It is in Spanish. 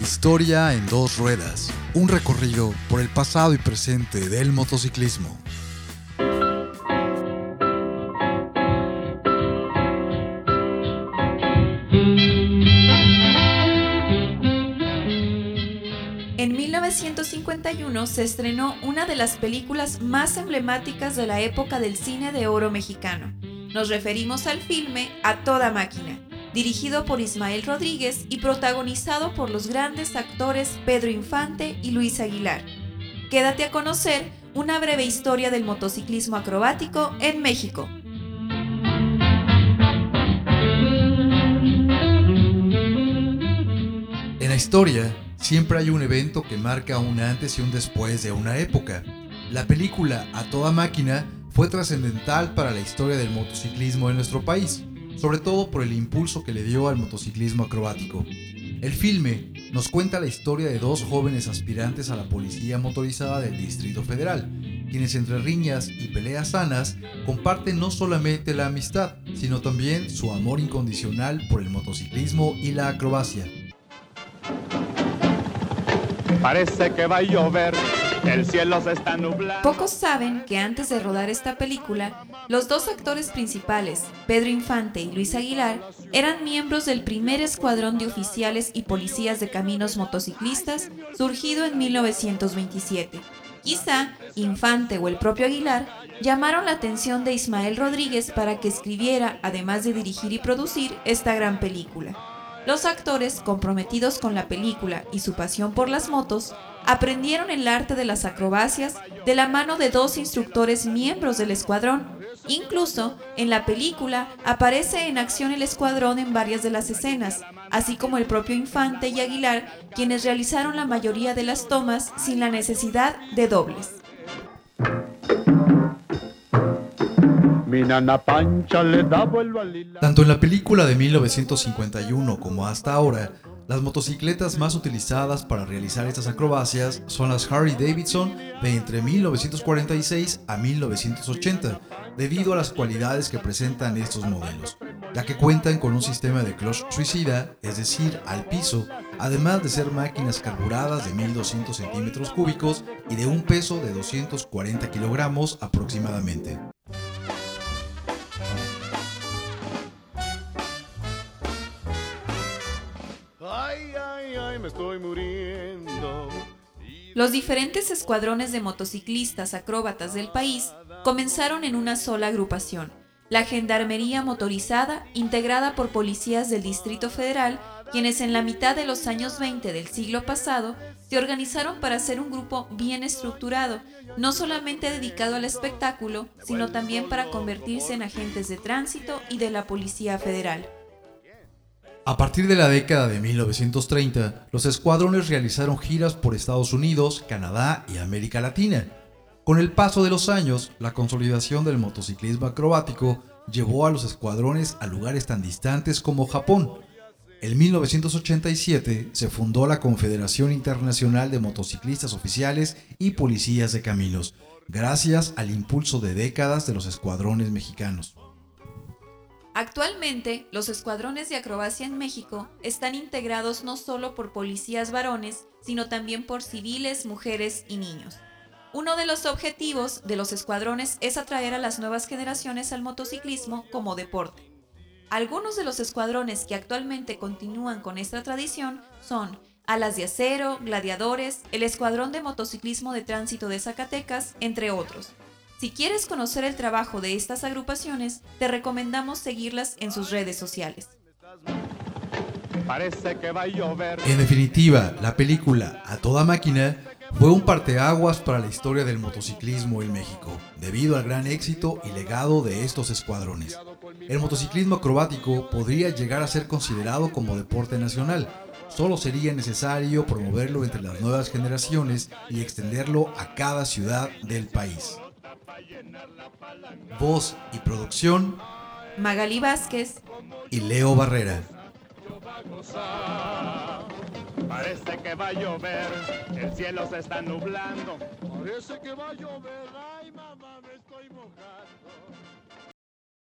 Historia en dos ruedas, un recorrido por el pasado y presente del motociclismo. En 1951 se estrenó una de las películas más emblemáticas de la época del cine de oro mexicano. Nos referimos al filme A Toda Máquina, dirigido por Ismael Rodríguez y protagonizado por los grandes actores Pedro Infante y Luis Aguilar. Quédate a conocer una breve historia del motociclismo acrobático en México. En la historia, siempre hay un evento que marca un antes y un después de una época. La película A Toda Máquina fue trascendental para la historia del motociclismo en nuestro país sobre todo por el impulso que le dio al motociclismo acrobático. El filme nos cuenta la historia de dos jóvenes aspirantes a la policía motorizada del Distrito Federal, quienes entre riñas y peleas sanas comparten no solamente la amistad, sino también su amor incondicional por el motociclismo y la acrobacia. Parece que va a llover. El cielo se está nublando. Pocos saben que antes de rodar esta película, los dos actores principales, Pedro Infante y Luis Aguilar, eran miembros del primer escuadrón de oficiales y policías de caminos motociclistas surgido en 1927. Quizá Infante o el propio Aguilar llamaron la atención de Ismael Rodríguez para que escribiera, además de dirigir y producir, esta gran película. Los actores, comprometidos con la película y su pasión por las motos, aprendieron el arte de las acrobacias de la mano de dos instructores miembros del escuadrón. Incluso en la película aparece en acción el escuadrón en varias de las escenas, así como el propio Infante y Aguilar, quienes realizaron la mayoría de las tomas sin la necesidad de dobles. Tanto en la película de 1951 como hasta ahora, las motocicletas más utilizadas para realizar estas acrobacias son las Harley Davidson de entre 1946 a 1980, debido a las cualidades que presentan estos modelos, ya que cuentan con un sistema de clutch suicida, es decir, al piso, además de ser máquinas carburadas de 1200 centímetros cúbicos y de un peso de 240 kilogramos aproximadamente. Estoy muriendo. Los diferentes escuadrones de motociclistas acróbatas del país comenzaron en una sola agrupación, la Gendarmería Motorizada, integrada por policías del Distrito Federal, quienes en la mitad de los años 20 del siglo pasado se organizaron para ser un grupo bien estructurado, no solamente dedicado al espectáculo, sino también para convertirse en agentes de tránsito y de la Policía Federal. A partir de la década de 1930, los escuadrones realizaron giras por Estados Unidos, Canadá y América Latina. Con el paso de los años, la consolidación del motociclismo acrobático llevó a los escuadrones a lugares tan distantes como Japón. En 1987 se fundó la Confederación Internacional de Motociclistas Oficiales y Policías de Caminos, gracias al impulso de décadas de los escuadrones mexicanos. Actualmente, los escuadrones de acrobacia en México están integrados no solo por policías varones, sino también por civiles, mujeres y niños. Uno de los objetivos de los escuadrones es atraer a las nuevas generaciones al motociclismo como deporte. Algunos de los escuadrones que actualmente continúan con esta tradición son Alas de Acero, Gladiadores, el Escuadrón de Motociclismo de Tránsito de Zacatecas, entre otros. Si quieres conocer el trabajo de estas agrupaciones, te recomendamos seguirlas en sus redes sociales. En definitiva, la película A Toda Máquina fue un parteaguas para la historia del motociclismo en México, debido al gran éxito y legado de estos escuadrones. El motociclismo acrobático podría llegar a ser considerado como deporte nacional, solo sería necesario promoverlo entre las nuevas generaciones y extenderlo a cada ciudad del país. Voz y producción. Magali Vázquez. Y Leo Barrera. Parece que va a llover, el cielo se está nublando. Parece que va a llover,